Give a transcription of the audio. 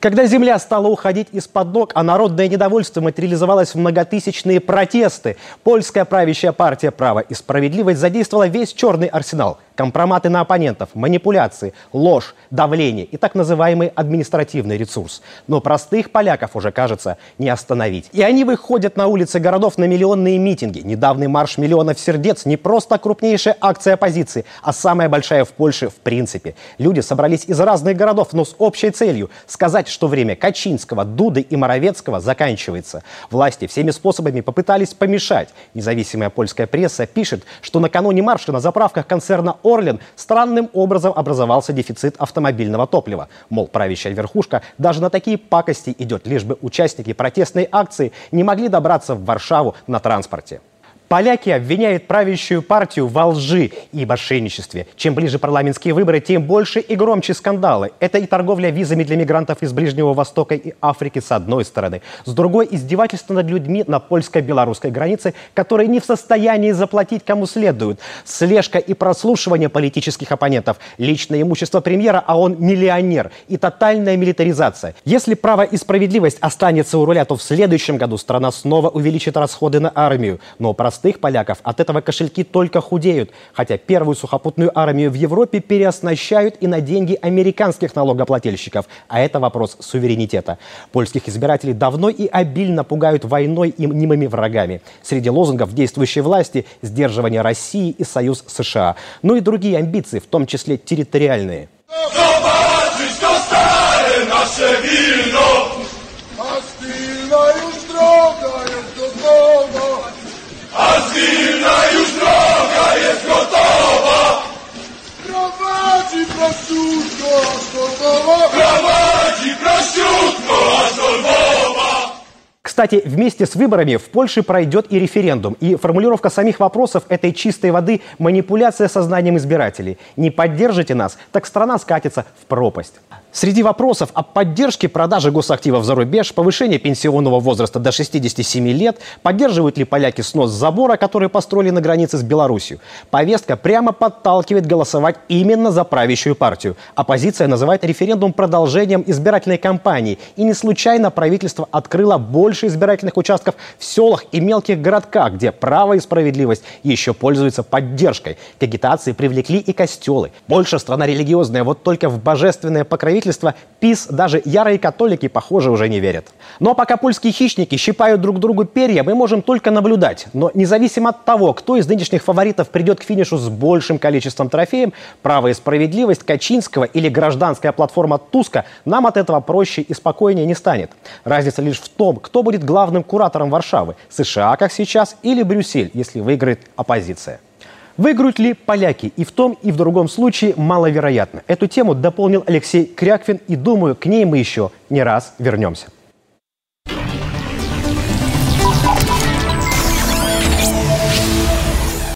Когда земля стала уходить из-под ног, а народное недовольство материализовалось в многотысячные протесты, польская правящая партия «Право и справедливость» задействовала весь черный арсенал – компроматы на оппонентов, манипуляции, ложь, давление и так называемый административный ресурс. Но простых поляков уже, кажется, не остановить. И они выходят на улицы городов на миллионные митинги. Недавний марш миллионов сердец не просто крупнейшая акция оппозиции, а самая большая в Польше в принципе. Люди собрались из разных городов, но с общей целью – сказать, что время Качинского, Дуды и Моровецкого заканчивается. Власти всеми способами попытались помешать. Независимая польская пресса пишет, что накануне марша на заправках концерна Орлен странным образом образовался дефицит автомобильного топлива. Мол, правящая верхушка даже на такие пакости идет, лишь бы участники протестной акции не могли добраться в Варшаву на транспорте. Поляки обвиняют правящую партию во лжи и мошенничестве. Чем ближе парламентские выборы, тем больше и громче скандалы. Это и торговля визами для мигрантов из Ближнего Востока и Африки с одной стороны. С другой – издевательство над людьми на польско-белорусской границе, которые не в состоянии заплатить кому следует. Слежка и прослушивание политических оппонентов. Личное имущество премьера, а он миллионер. И тотальная милитаризация. Если право и справедливость останется у руля, то в следующем году страна снова увеличит расходы на армию. Но простые простых поляков от этого кошельки только худеют, хотя первую сухопутную армию в Европе переоснащают и на деньги американских налогоплательщиков. А это вопрос суверенитета. Польских избирателей давно и обильно пугают войной и мнимыми врагами. Среди лозунгов действующей власти – сдерживание России и союз США. Ну и другие амбиции, в том числе территориальные. Zobaczyć Jesús, Dios, Кстати, вместе с выборами в Польше пройдет и референдум. И формулировка самих вопросов этой чистой воды – манипуляция сознанием избирателей. Не поддержите нас, так страна скатится в пропасть. Среди вопросов о поддержке продажи госактивов за рубеж, повышении пенсионного возраста до 67 лет, поддерживают ли поляки снос забора, который построили на границе с Беларусью. Повестка прямо подталкивает голосовать именно за правящую партию. Оппозиция называет референдум продолжением избирательной кампании. И не случайно правительство открыло больше избирательных участков в селах и мелких городках, где право и справедливость еще пользуются поддержкой. К агитации привлекли и костелы. Польша страна религиозная, вот только в божественное покровительство ПИС даже ярые католики, похоже, уже не верят. Но пока польские хищники щипают друг другу перья, мы можем только наблюдать. Но независимо от того, кто из нынешних фаворитов придет к финишу с большим количеством трофеев, право и справедливость Качинского или гражданская платформа Туска, нам от этого проще и спокойнее не станет. Разница лишь в том, кто будет главным куратором Варшавы – США, как сейчас, или Брюссель, если выиграет оппозиция. Выиграют ли поляки? И в том, и в другом случае маловероятно. Эту тему дополнил Алексей Кряквин, и думаю, к ней мы еще не раз вернемся.